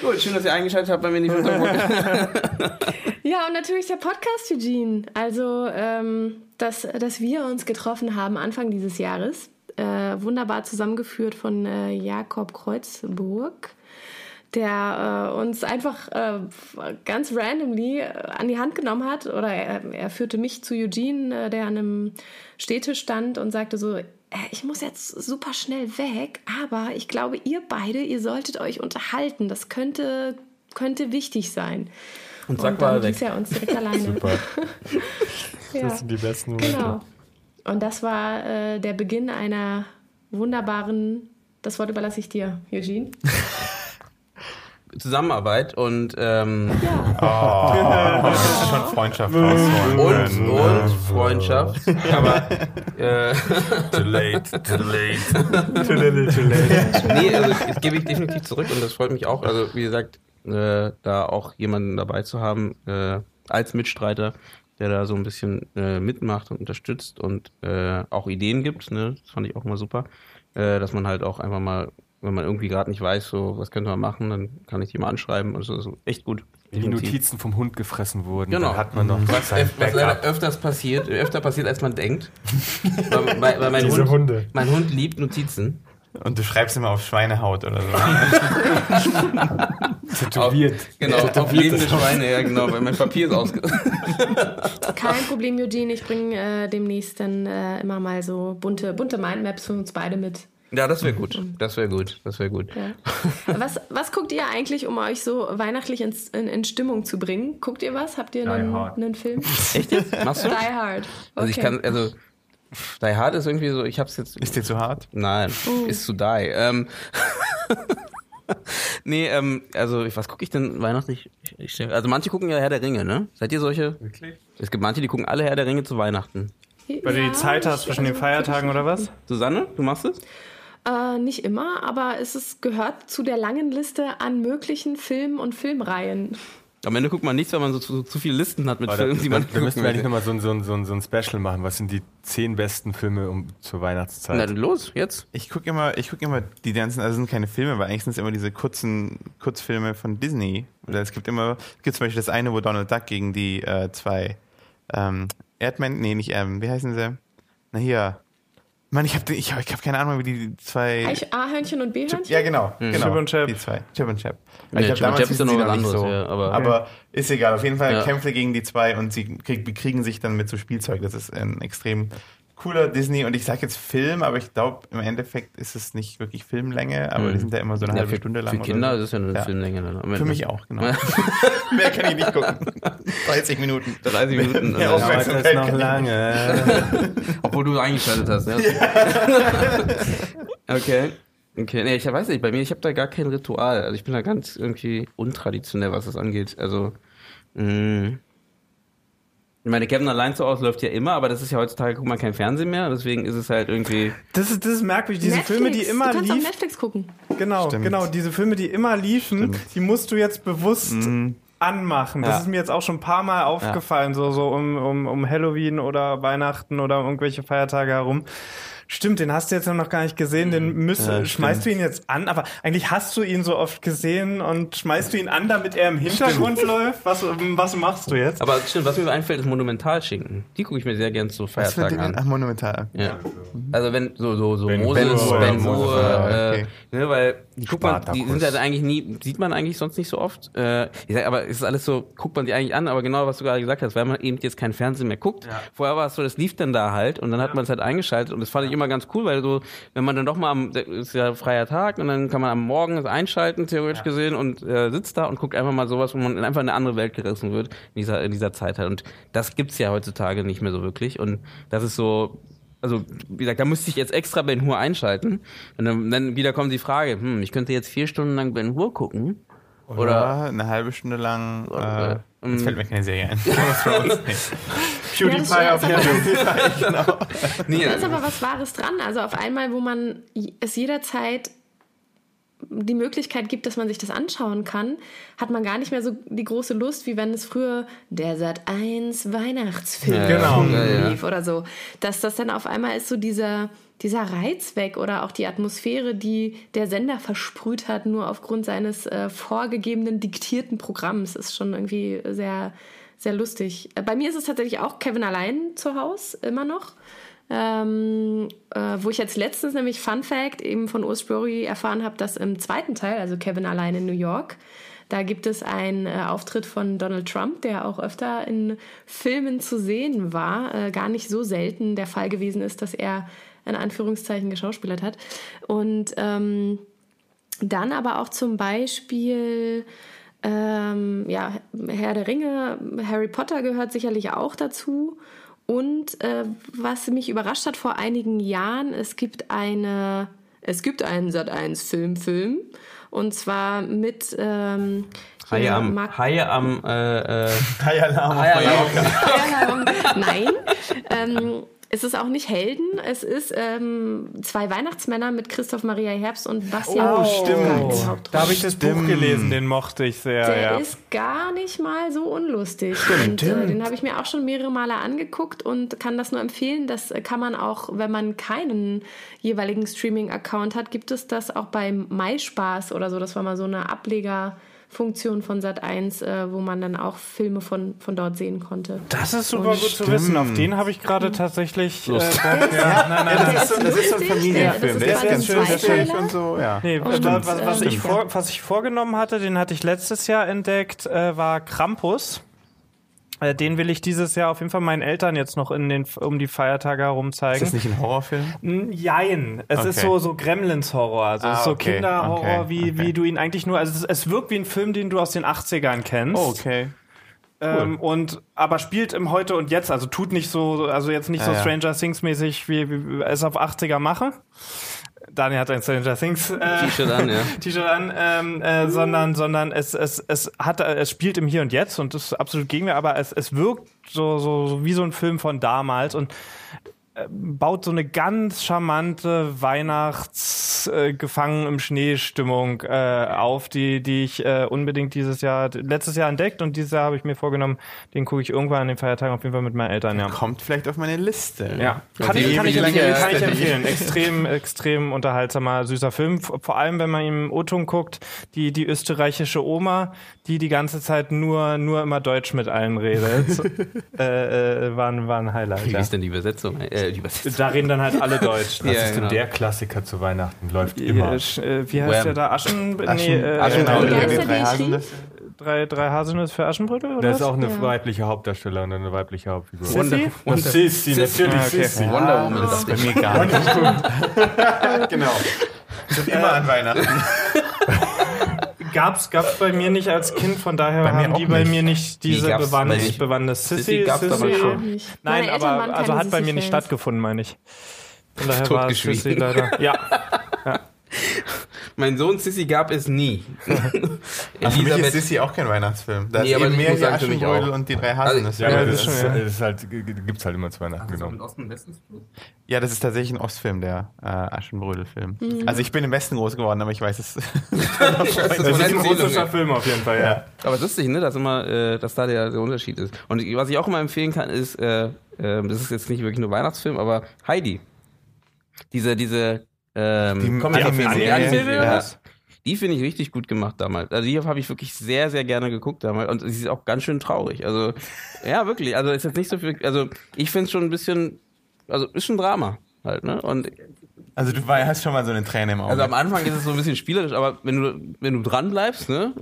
Speaker 6: Gut, schön, dass ihr eingeschaltet habt bei mir in die
Speaker 2: Ja, und natürlich der Podcast, Eugene. Also, ähm, dass, dass wir uns getroffen haben Anfang dieses Jahres äh, wunderbar zusammengeführt von äh, Jakob Kreuzburg, der äh, uns einfach äh, ganz randomly äh, an die Hand genommen hat. Oder er, er führte mich zu Eugene, äh, der an einem Städtisch stand und sagte so, äh, ich muss jetzt super schnell weg, aber ich glaube, ihr beide, ihr solltet euch unterhalten. Das könnte, könnte wichtig sein.
Speaker 6: Und sag mal weg.
Speaker 2: er uns direkt alleine. Super.
Speaker 4: ja. Das sind die besten Momente. Genau.
Speaker 2: Und das war äh, der Beginn einer wunderbaren, das Wort überlasse ich dir, Eugene.
Speaker 6: Zusammenarbeit und ähm,
Speaker 5: ja. oh, das ist schon Freundschaft.
Speaker 6: Und, und Freundschaft. Aber äh,
Speaker 5: too late, too late.
Speaker 6: too little, too late. Nee, also das gebe ich definitiv zurück und das freut mich auch. Also wie gesagt, äh, da auch jemanden dabei zu haben äh, als Mitstreiter, der da so ein bisschen äh, mitmacht und unterstützt und äh, auch Ideen gibt. Ne? Das fand ich auch mal super, äh, dass man halt auch einfach mal, wenn man irgendwie gerade nicht weiß, so was könnte man machen, dann kann ich die mal anschreiben und so, so echt gut.
Speaker 4: Wie die Notizen vom Hund gefressen wurden,
Speaker 6: genau.
Speaker 4: dann hat man noch
Speaker 6: was, was leider öfters passiert, öfter passiert als man denkt. weil, weil mein,
Speaker 4: Diese
Speaker 6: Hund,
Speaker 4: Hunde.
Speaker 6: mein Hund liebt Notizen.
Speaker 5: Und du schreibst immer auf Schweinehaut oder so.
Speaker 4: Tätowiert.
Speaker 6: Auf, genau, auf lebende Schweine, ja genau, weil mein Papier ist ausge...
Speaker 2: Kein Problem, Eugene, ich bringe äh, demnächst dann äh, immer mal so bunte, bunte Mindmaps für uns beide mit.
Speaker 6: Ja, das wäre gut. Das wäre gut. Das wäre gut. Ja.
Speaker 2: Was, was guckt ihr eigentlich, um euch so weihnachtlich in, in, in Stimmung zu bringen? Guckt ihr was? Habt ihr einen, einen, Film?
Speaker 6: Echt? Machst du?
Speaker 2: Die Hard. Okay.
Speaker 6: Also ich kann, also die Hard ist irgendwie so, ich hab's jetzt.
Speaker 5: Ist dir zu hart?
Speaker 6: Nein, uh. ist zu die. Ähm, nee, ähm, also was gucke ich denn weihnachtlich? Ich, ich, also manche gucken ja Herr der Ringe, ne? Seid ihr solche? Wirklich? Es gibt manche, die gucken alle Herr der Ringe zu Weihnachten.
Speaker 3: Weil du die Zeit hast zwischen den Feiertagen oder was?
Speaker 6: Susanne, du machst es?
Speaker 2: Äh, nicht immer, aber es ist, gehört zu der langen Liste an möglichen Filmen und Filmreihen.
Speaker 6: Am Ende guckt man nichts, wenn man so zu, zu viele Listen hat mit Aber Filmen,
Speaker 4: da, die man Da müssten wir eigentlich nochmal so ein, so, ein, so, ein, so ein Special machen. Was sind die zehn besten Filme um, zur Weihnachtszeit?
Speaker 6: Na, los, jetzt.
Speaker 5: Ich gucke immer, ich guck immer die ganzen, also sind keine Filme, aber eigentlich sind es immer diese kurzen Kurzfilme von Disney. Oder es gibt immer, es gibt zum Beispiel das eine, wo Donald Duck gegen die äh, zwei ähm, Erdmännchen, nee, nicht, ähm, wie heißen sie? Na hier, Mann, ich habe ich hab, ich hab keine Ahnung, wie die zwei.
Speaker 2: A-Hörnchen und B-Hörnchen?
Speaker 5: Ja, genau.
Speaker 3: Mhm.
Speaker 5: genau.
Speaker 3: Chip und Chap.
Speaker 5: Die zwei. Chip und Chap.
Speaker 6: Nee, ich glaub, Chip und Chap ist ja noch was anderes.
Speaker 5: So.
Speaker 6: Ja, aber,
Speaker 5: aber ist egal. Auf jeden Fall ja. Kämpfe gegen die zwei und sie krieg, bekriegen sich dann mit so Spielzeug. Das ist ein extrem cooler Disney und ich sage jetzt Film, aber ich glaube im Endeffekt ist es nicht wirklich Filmlänge, aber mhm. die sind ja immer so eine ja, halbe
Speaker 6: für,
Speaker 5: Stunde lang.
Speaker 6: Für Kinder
Speaker 5: so.
Speaker 6: ist es ja eine ja. Filmlänge.
Speaker 5: Dann. Für mich auch, genau. Mehr kann ich nicht gucken. 30 Minuten.
Speaker 6: 30 Minuten.
Speaker 5: Mehr Aufmerksamkeit
Speaker 4: ist noch lange.
Speaker 6: Obwohl du eingeschaltet hast. Ja. okay. Okay, nee, ich weiß nicht, bei mir, ich habe da gar kein Ritual. Also ich bin da ganz irgendwie untraditionell, was das angeht. Also, mh, ich meine, Kevin allein zu Hause läuft ja immer, aber das ist ja heutzutage, guckt man kein Fernsehen mehr, deswegen ist es halt irgendwie.
Speaker 3: Das ist, das ist merkwürdig, diese Netflix. Filme, die immer
Speaker 2: du kannst
Speaker 3: liefen.
Speaker 2: auf Netflix gucken.
Speaker 3: Genau, Stimmt. genau, diese Filme, die immer liefen, Stimmt. die musst du jetzt bewusst mhm. anmachen. Das ja. ist mir jetzt auch schon ein paar Mal aufgefallen, ja. so, so um, um, um Halloween oder Weihnachten oder irgendwelche Feiertage herum. Stimmt, den hast du jetzt noch gar nicht gesehen. Den mhm. müsst, ja, schmeißt stimmt. du ihn jetzt an, aber eigentlich hast du ihn so oft gesehen und schmeißt du ihn an, damit er im Hintergrund stimmt. läuft. Was, was machst du jetzt?
Speaker 6: Aber stimmt, was mir einfällt, ist Monumentalschinken. Die gucke ich mir sehr gern zu Feiertagen an.
Speaker 5: Ach, Monumental.
Speaker 6: Ja. Also wenn so so so ben Moses, Ben Hur, äh, okay. ne, weil die guckt man, die sind ja eigentlich nie, sieht man eigentlich sonst nicht so oft. Äh, ich sag, aber es ist alles so, guckt man die eigentlich an, aber genau was du gerade gesagt hast, weil man eben jetzt kein Fernsehen mehr guckt. Ja. Vorher war es so, das lief dann da halt und dann hat man es halt eingeschaltet und das fand ich immer ganz cool, weil so, wenn man dann doch mal am, ist ja freier Tag und dann kann man am Morgen das einschalten, theoretisch ja. gesehen, und äh, sitzt da und guckt einfach mal sowas, wo man einfach in eine andere Welt gerissen wird, in dieser, in dieser Zeit halt. Und das gibt's ja heutzutage nicht mehr so wirklich. Und das ist so, also wie gesagt, da müsste ich jetzt extra Ben Hur einschalten. Und dann, dann wieder kommt die Frage, hm, ich könnte jetzt vier Stunden lang Ben Hur gucken.
Speaker 5: Oder, oder eine halbe Stunde lang. Äh, jetzt fällt mir keine Serie ein.
Speaker 2: PewDiePie ja, auf PewDiePie, genau. Nee, da ist aber was Wahres dran. Also auf einmal, wo man es jederzeit die Möglichkeit gibt, dass man sich das anschauen kann, hat man gar nicht mehr so die große Lust, wie wenn es früher der Sat 1 Weihnachtsfilm
Speaker 3: ja, genau.
Speaker 2: lief ja, oder so. Dass das dann auf einmal ist so dieser, dieser Reiz weg oder auch die Atmosphäre, die der Sender versprüht hat, nur aufgrund seines äh, vorgegebenen, diktierten Programms, ist schon irgendwie sehr, sehr lustig. Bei mir ist es tatsächlich auch Kevin allein zu Hause, immer noch. Ähm, äh, wo ich jetzt letztens nämlich Fun Fact eben von Urs Spurri erfahren habe, dass im zweiten Teil, also Kevin allein in New York, da gibt es einen äh, Auftritt von Donald Trump, der auch öfter in Filmen zu sehen war. Äh, gar nicht so selten der Fall gewesen ist, dass er in Anführungszeichen geschauspielert hat. Und ähm, dann aber auch zum Beispiel ähm, ja, Herr der Ringe, Harry Potter gehört sicherlich auch dazu. Und äh, was mich überrascht hat vor einigen Jahren, es gibt eine, es gibt einen Sat 1 Film Film und zwar mit ähm,
Speaker 6: Haie am, Haie am, äh, äh,
Speaker 5: Haie Alarm. Haie
Speaker 2: Alarm. Nein, ähm, es ist auch nicht Helden, es ist ähm, zwei Weihnachtsmänner mit Christoph Maria Herbst und Bastian
Speaker 3: Oh, stimmt. Da habe ich das stimmt. Buch gelesen, den mochte ich sehr.
Speaker 2: Der
Speaker 3: ja.
Speaker 2: ist gar nicht mal so unlustig. Stimmt. Und, äh, den habe ich mir auch schon mehrere Male angeguckt und kann das nur empfehlen. Das kann man auch, wenn man keinen jeweiligen Streaming-Account hat, gibt es das auch beim MySpaß oder so. Das war mal so eine Ableger- Funktion von Sat1, äh, wo man dann auch Filme von, von dort sehen konnte.
Speaker 3: Das ist super und gut zu wissen. Auf den habe ich gerade tatsächlich äh, Bock. Ja,
Speaker 5: nein, nein, das, ist so, das ist so ein Familienfilm. Der ist ganz schön witzig und so. Ja.
Speaker 3: Nee, und, was, was, ich vor, was ich vorgenommen hatte, den hatte ich letztes Jahr entdeckt, äh, war Krampus. Äh, den will ich dieses Jahr auf jeden Fall meinen Eltern jetzt noch in den, um die Feiertage herum zeigen.
Speaker 5: Ist das nicht ein Horrorfilm?
Speaker 3: Jein. Es okay. ist so, so Gremlins-Horror. Also ah, so okay. Kinderhorror, okay. wie, wie du ihn eigentlich nur, also es, es, wirkt wie ein Film, den du aus den 80ern kennst.
Speaker 5: Oh, okay.
Speaker 3: Ähm, cool. und aber spielt im Heute und Jetzt, also tut nicht so, also jetzt nicht ah, so Stranger Things mäßig, wie, wie es auf 80er mache. Daniel hat ein Stranger Things äh,
Speaker 6: T-Shirt an, ja.
Speaker 3: T-Shirt an, ähm, äh, sondern, sondern es, es, es hat, es spielt im Hier und Jetzt und das ist absolut gegen mir, aber es, es wirkt so, so, so wie so ein Film von damals und baut so eine ganz charmante Weihnachts äh, im Schnee Stimmung äh, auf, die die ich äh, unbedingt dieses Jahr letztes Jahr entdeckt und dieses Jahr habe ich mir vorgenommen, den gucke ich irgendwann an den Feiertagen auf jeden Fall mit meinen Eltern. Ja.
Speaker 5: Kommt vielleicht auf meine Liste.
Speaker 3: Ja, kann, ich, kann, ich, empfehlen, kann ich empfehlen. Extrem extrem unterhaltsamer süßer Film. Vor allem wenn man im O-Ton guckt, die die österreichische Oma, die die ganze Zeit nur nur immer Deutsch mit allen redet, äh, äh, war, war ein Highlight.
Speaker 6: Wie
Speaker 3: ja.
Speaker 6: ist denn die Übersetzung? Äh,
Speaker 3: äh, Da reden dann halt alle Deutsch.
Speaker 4: Was ja, ist genau. denn der Klassiker zu Weihnachten? Läuft immer.
Speaker 3: Äh, wie heißt Wham. der da? Aschen...
Speaker 5: Aschen, nee, äh, Aschen genau.
Speaker 3: drei Haselnüsse. Drei, drei Haselnüsse für Aschenbrödel? Oder
Speaker 4: das ist auch eine ja. weibliche Hauptdarsteller und eine weibliche Hauptfigur.
Speaker 3: Sissy? Und Sissy, natürlich ah, okay. Sissy.
Speaker 6: Wonder Woman
Speaker 5: das ist bei mir gar nicht. genau. Sind immer an Weihnachten.
Speaker 3: Gab's, gab's bei mir nicht als Kind, von daher bei haben die nicht. bei mir nicht diese nee, Bewandtnis. Bewandtnis.
Speaker 6: Sissy, Sissy gab's Sissy, aber schon.
Speaker 3: Nein, aber also hat bei mir nicht stattgefunden, meine ich. Von daher war Sissy leider. Ja. ja.
Speaker 6: Mein Sohn Sissy gab es nie.
Speaker 5: Ach, für mich ist Sissy auch kein Weihnachtsfilm. Da nee, ist eben mehr die Aschenbrödel und die drei Haselnüsse.
Speaker 4: Also, ja, das, ist, das ist halt, gibt's halt immer zu Weihnachten, genau.
Speaker 5: Ja, das ist tatsächlich ein Ostfilm, der äh, Aschenbrödel-Film. Mhm. Also ich bin im Westen groß geworden, aber ich weiß es.
Speaker 3: das ist, das ist ein russischer Film auf jeden Fall, ja. ja.
Speaker 6: Aber lustig, ne, dass immer, äh, dass da der, der Unterschied ist. Und was ich auch immer empfehlen kann, ist, äh, äh, das ist jetzt nicht wirklich nur Weihnachtsfilm, aber Heidi. Diese, diese ähm, die Comedy-Filme. Ja. Die finde ich richtig gut gemacht damals. Also die habe ich wirklich sehr, sehr gerne geguckt damals. Und sie ist auch ganz schön traurig. Also, ja, wirklich. Also ist jetzt nicht so viel. Also ich finde es schon ein bisschen, also ist schon Drama halt, ne? Und
Speaker 5: also du hast schon mal so eine Träne im Auge.
Speaker 6: Also am Anfang ist es so ein bisschen spielerisch, aber wenn du, wenn du dran bleibst, ne?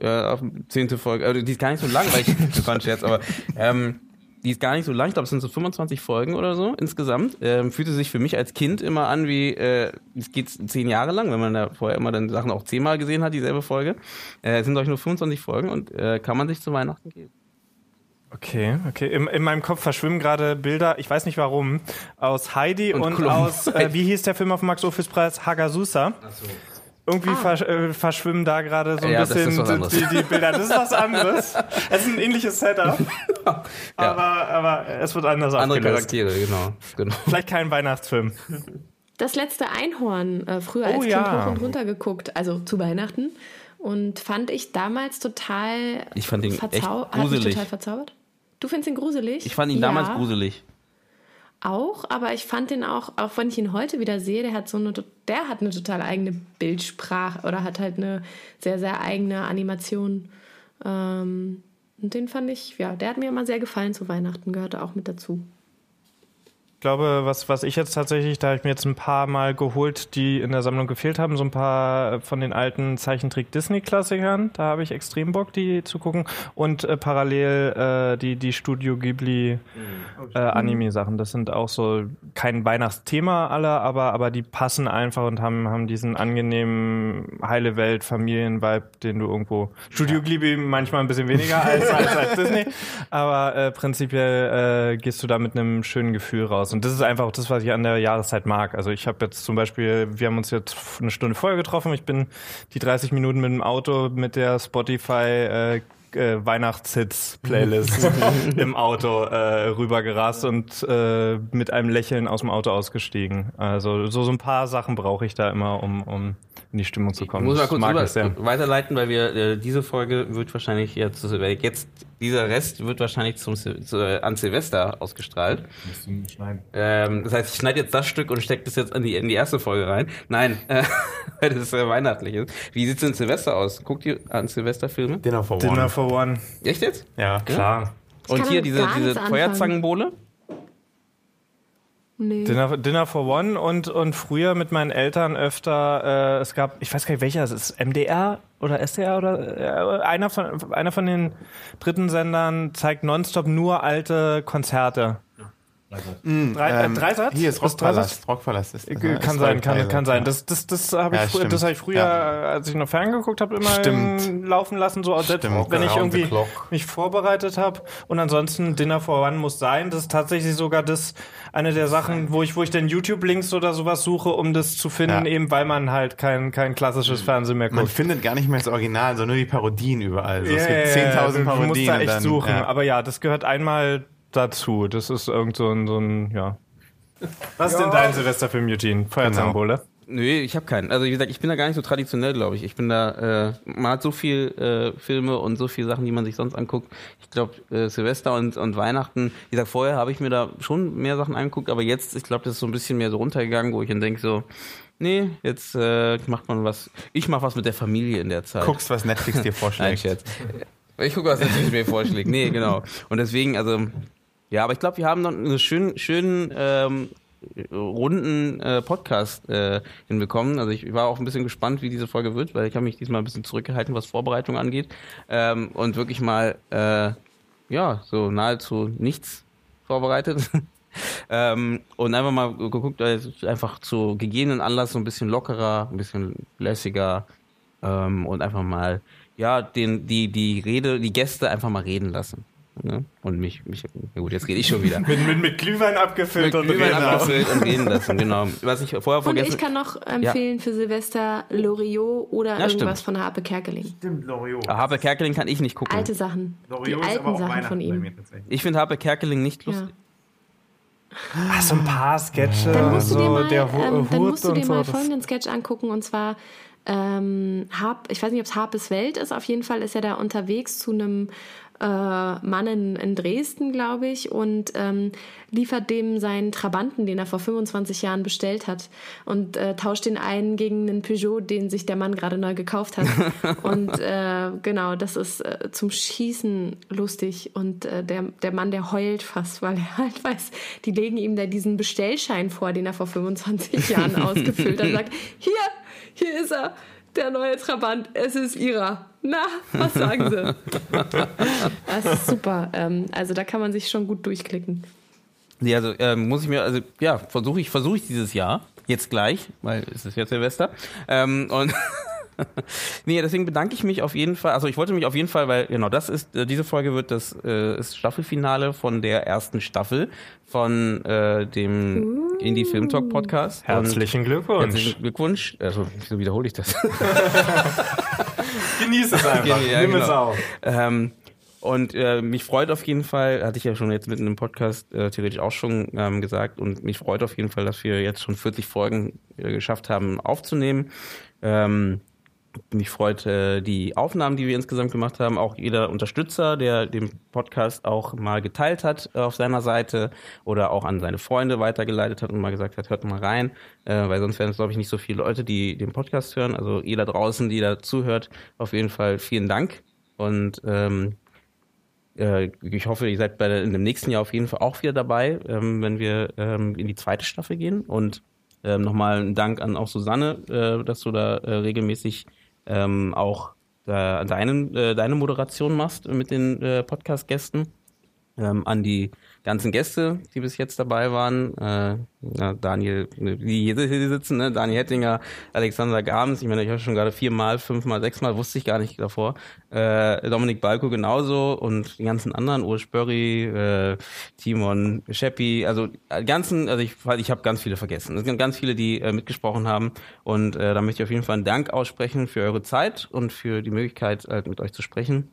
Speaker 6: Ja, auf zehnte Folge, also die ist gar nicht so lang, weil ich das war ein Scherz, aber ähm, die ist gar nicht so lang, ich glaube, es sind so 25 Folgen oder so insgesamt. Ähm, fühlte sich für mich als Kind immer an wie, äh, es geht zehn Jahre lang, wenn man da vorher immer dann Sachen auch zehnmal gesehen hat, dieselbe Folge. Äh, es sind euch nur 25 Folgen und äh, kann man sich zu Weihnachten geben.
Speaker 3: Okay, okay. In, in meinem Kopf verschwimmen gerade Bilder, ich weiß nicht warum, aus Heidi und, und aus, äh, wie hieß der Film auf dem Max-Ophis-Preis? Hagasusa. Ach so irgendwie ah. versch äh, verschwimmen da gerade so ein ja, bisschen die, die, Bilder. Das ist was anderes. es ist ein ähnliches Setup. ja. aber, aber es wird anders
Speaker 6: Andere aufgelöst. Charaktere, genau. genau.
Speaker 3: Vielleicht kein Weihnachtsfilm.
Speaker 2: Das letzte Einhorn, äh, früher als oh, Kind ja. hoch und runter geguckt, also zu Weihnachten. Und fand ich damals total.
Speaker 6: Ich fand ihn echt gruselig.
Speaker 2: total verzaubert. Du findest ihn gruselig?
Speaker 6: Ich fand ihn damals gruselig
Speaker 2: auch, aber ich fand den auch, auch wenn ich ihn heute wieder sehe, der hat so eine, der hat eine total eigene Bildsprache oder hat halt eine sehr, sehr eigene Animation. Ähm, und den fand ich, ja, der hat mir immer sehr gefallen zu Weihnachten, gehörte auch mit dazu.
Speaker 3: Glaube, was, was ich jetzt tatsächlich, da habe ich mir jetzt ein paar Mal geholt, die in der Sammlung gefehlt haben, so ein paar von den alten Zeichentrick-Disney-Klassikern. Da habe ich extrem Bock, die zu gucken. Und äh, parallel äh, die, die Studio Ghibli äh. Das sind auch so kein Weihnachtsthema alle, aber, aber die passen einfach und haben, haben diesen angenehmen heile Welt Familien-Vibe, den du irgendwo Studio Ghibli manchmal ein bisschen weniger als, als, als Disney, aber äh, prinzipiell äh, gehst du da mit einem schönen Gefühl raus. Und das ist einfach auch das, was ich an der Jahreszeit mag. Also ich habe jetzt zum Beispiel, wir haben uns jetzt eine Stunde vorher getroffen. Ich bin die 30 Minuten mit dem Auto mit der Spotify äh, äh, Weihnachtshits-Playlist im Auto äh, rübergerast und äh, mit einem Lächeln aus dem Auto ausgestiegen. Also so, so ein paar Sachen brauche ich da immer, um, um in die Stimmung zu kommen.
Speaker 6: Ich muss mal kurz rüber, sehr. weiterleiten, weil wir äh, diese Folge wird wahrscheinlich jetzt, jetzt dieser Rest wird wahrscheinlich zum zu, an Silvester ausgestrahlt. Ähm, das heißt, ich schneide jetzt das Stück und stecke das jetzt in die, in die erste Folge rein. Nein, äh, weil das äh, weihnachtlich ist. Wie sieht's denn Silvester aus? Guckt ihr an Silvesterfilme?
Speaker 5: Dinner for
Speaker 3: Dinner for One.
Speaker 6: Echt jetzt?
Speaker 3: Ja, klar.
Speaker 6: Und hier diese, diese Feuerzangenbowle?
Speaker 2: Nee.
Speaker 3: Dinner, Dinner for One und, und früher mit meinen Eltern öfter, äh, es gab, ich weiß gar nicht welcher, es ist MDR oder SDR oder äh, einer, von, einer von den dritten Sendern zeigt nonstop nur alte Konzerte.
Speaker 5: Mm, Drei, ähm, Dreisatz? Hier ist Rockpalast. Rockpalast ist
Speaker 3: das, ne? Kann sein, kann, kann sein. Das, das, das habe ich, ja, früher, das hab ich früher, ja. als ich noch ferngegucckt habe, immer stimmt. laufen lassen, so selbst stimmt. wenn ich irgendwie mich vorbereitet habe. Und ansonsten Dinner for One muss sein. Das ist tatsächlich sogar das eine der Sachen, wo ich, wo ich dann YouTube-Links oder sowas suche, um das zu finden, ja. eben weil man halt kein, kein klassisches Fernsehen mehr guckt.
Speaker 5: Man findet gar nicht mehr das Original, sondern nur die Parodien überall. So, yeah, es gibt 10.000 Parodien. Du musst da
Speaker 3: echt dann, suchen. Aber ja, das gehört einmal dazu. Das ist irgend so ein, so ein ja. Was ist denn dein Silvesterfilm, Eugene? Feuerzangenbowle? Genau.
Speaker 6: Nö, ich habe keinen. Also wie gesagt, ich bin da gar nicht so traditionell, glaube ich. Ich bin da, äh, man hat so viel äh, Filme und so viele Sachen, die man sich sonst anguckt. Ich glaube, äh, Silvester und, und Weihnachten, wie gesagt, vorher habe ich mir da schon mehr Sachen angeguckt, aber jetzt, ich glaube, das ist so ein bisschen mehr so runtergegangen, wo ich dann denke so, nee, jetzt äh, macht man was, ich mache was mit der Familie in der Zeit.
Speaker 5: Guckst, was Netflix dir vorschlägt. Nein, Scherz.
Speaker 6: Ich gucke, was Netflix mir vorschlägt. Nee, genau. Und deswegen, also ja, aber ich glaube, wir haben noch einen schönen, schönen ähm, runden äh, Podcast äh, hinbekommen. Also ich war auch ein bisschen gespannt, wie diese Folge wird, weil ich habe mich diesmal ein bisschen zurückgehalten, was Vorbereitung angeht. Ähm, und wirklich mal, äh, ja, so nahezu nichts vorbereitet. ähm, und einfach mal geguckt, einfach zu gegebenen Anlass so ein bisschen lockerer, ein bisschen lässiger ähm, und einfach mal, ja, den, die, die Rede, die Gäste einfach mal reden lassen. Ne? Und mich, mich, ja gut, jetzt rede ich schon wieder.
Speaker 3: mit, mit, mit Glühwein abgefüllt
Speaker 6: mit und Glühwein abgefüllt und reden lassen, genau. Was ich vorher vergessen
Speaker 2: Und ich kann noch empfehlen ja. für Silvester Loriot oder ja, irgendwas stimmt. von Harpe Kerkeling.
Speaker 5: Stimmt, Loriot.
Speaker 6: Ah, Harpe Kerkeling kann ich nicht gucken.
Speaker 2: Alte Sachen. Loriot Die alten Sachen von ihm.
Speaker 6: Ich finde Harpe Kerkeling nicht lustig.
Speaker 3: Ach, so ein paar Sketche.
Speaker 2: Dann musst du dir mal, der ähm, dann musst du dir mal folgenden Sketch angucken und zwar ähm, Harp, ich weiß nicht, ob es Harpes Welt ist, auf jeden Fall ist er da unterwegs zu einem äh, Mann in, in Dresden, glaube ich, und ähm, liefert dem seinen Trabanten, den er vor 25 Jahren bestellt hat, und äh, tauscht den ein gegen einen Peugeot, den sich der Mann gerade neu gekauft hat. und äh, genau, das ist äh, zum Schießen lustig. Und äh, der, der Mann, der heult fast, weil er halt weiß, die legen ihm da diesen Bestellschein vor, den er vor 25 Jahren ausgefüllt hat, und sagt, hier, hier ist er der neue Trabant, es ist ihrer. Na, was sagen Sie? das ist super. Ähm, also da kann man sich schon gut durchklicken.
Speaker 6: Nee, also ähm, muss ich mir, also ja, versuche ich, versuche ich dieses Jahr, jetzt gleich, weil es ist jetzt Silvester. Ähm, und nee, deswegen bedanke ich mich auf jeden Fall. Also ich wollte mich auf jeden Fall, weil genau das ist, äh, diese Folge wird das äh, ist Staffelfinale von der ersten Staffel von äh, dem uh. Indie Film Talk Podcast.
Speaker 3: Herzlichen Glückwunsch.
Speaker 6: Herzlichen Glückwunsch. Also wieso wiederhole ich das?
Speaker 3: Genieß es einfach. Ja, Nimm genau. es auf.
Speaker 6: Ähm, und äh, mich freut auf jeden Fall, hatte ich ja schon jetzt mitten im Podcast äh, theoretisch auch schon ähm, gesagt, und mich freut auf jeden Fall, dass wir jetzt schon 40 Folgen äh, geschafft haben aufzunehmen. Ähm, mich freut äh, die Aufnahmen, die wir insgesamt gemacht haben. Auch jeder Unterstützer, der den Podcast auch mal geteilt hat äh, auf seiner Seite oder auch an seine Freunde weitergeleitet hat und mal gesagt hat, hört mal rein, äh, weil sonst wären es, glaube ich, nicht so viele Leute, die den Podcast hören. Also jeder draußen, die da zuhört, auf jeden Fall vielen Dank. Und ähm, äh, ich hoffe, ihr seid bei der, in dem nächsten Jahr auf jeden Fall auch wieder dabei, ähm, wenn wir ähm, in die zweite Staffel gehen. Und ähm, nochmal ein Dank an auch Susanne, äh, dass du da äh, regelmäßig ähm, auch äh, deinen, äh, deine Moderation machst mit den äh, Podcast-Gästen. Ähm, an die ganzen Gäste, die bis jetzt dabei waren. Äh, Daniel, die hier sitzen, ne? Daniel Hettinger, Alexander Gabens, ich meine, ich habe schon gerade viermal, fünfmal, sechsmal, wusste ich gar nicht davor. Äh, Dominik Balko genauso und die ganzen anderen, Urs Spörri, äh, Timon Scheppi, also äh, ganzen, also ich, ich habe ganz viele vergessen. Es sind ganz viele, die äh, mitgesprochen haben und äh, da möchte ich auf jeden Fall einen Dank aussprechen für eure Zeit und für die Möglichkeit, halt mit euch zu sprechen.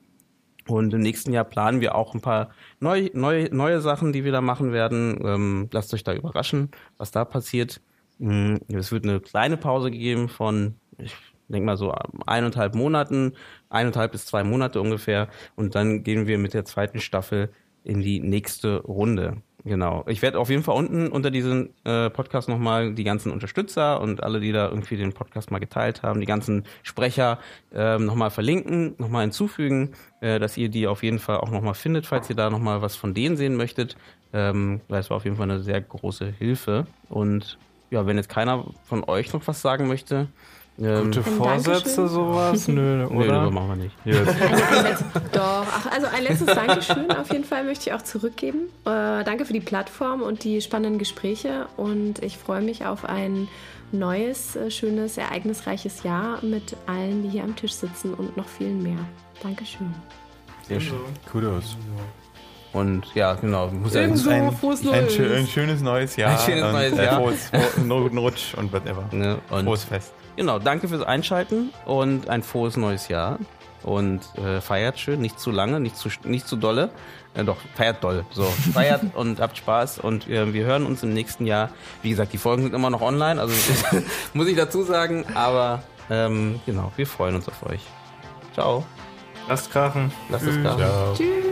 Speaker 6: Und im nächsten Jahr planen wir auch ein paar neue, neue, neue Sachen, die wir da machen werden. Ähm, lasst euch da überraschen, was da passiert. Mm, es wird eine kleine Pause gegeben von, ich denke mal so eineinhalb Monaten, eineinhalb bis zwei Monate ungefähr. Und dann gehen wir mit der zweiten Staffel in die nächste Runde. Genau. Ich werde auf jeden Fall unten unter diesem äh, Podcast nochmal die ganzen Unterstützer und alle, die da irgendwie den Podcast mal geteilt haben, die ganzen Sprecher ähm, nochmal verlinken, nochmal hinzufügen, äh, dass ihr die auf jeden Fall auch nochmal findet, falls ihr da nochmal was von denen sehen möchtet. Ähm, das war auf jeden Fall eine sehr große Hilfe. Und ja, wenn jetzt keiner von euch noch was sagen möchte,
Speaker 3: ähm, Gute Vorsätze, sowas? Nö, oder?
Speaker 6: Das machen wir nicht.
Speaker 2: Doch, Ach, also ein letztes Dankeschön auf jeden Fall möchte ich auch zurückgeben. Äh, danke für die Plattform und die spannenden Gespräche und ich freue mich auf ein neues, äh, schönes, ereignisreiches Jahr mit allen, die hier am Tisch sitzen und noch vielen mehr. Dankeschön.
Speaker 6: Sehr schön.
Speaker 4: Kudos.
Speaker 6: Und ja, genau.
Speaker 2: Muss ja ein,
Speaker 5: ein, ein, ein, schönes neues Jahr.
Speaker 6: Ein schönes neues
Speaker 5: Jahr.
Speaker 6: Frohes,
Speaker 5: frohen Rutsch und whatever.
Speaker 6: Ne, und
Speaker 5: frohes Fest.
Speaker 6: Genau, danke fürs Einschalten und ein frohes neues Jahr. Und äh, feiert schön, nicht zu lange, nicht zu, nicht zu dolle. Äh, doch, feiert doll. So, feiert und habt Spaß. Und äh, wir hören uns im nächsten Jahr. Wie gesagt, die Folgen sind immer noch online, also muss ich dazu sagen. Aber ähm, genau, wir freuen uns auf euch. Ciao.
Speaker 3: Lasst krachen.
Speaker 6: Lasst es krachen. Ciao.
Speaker 2: Tschüss.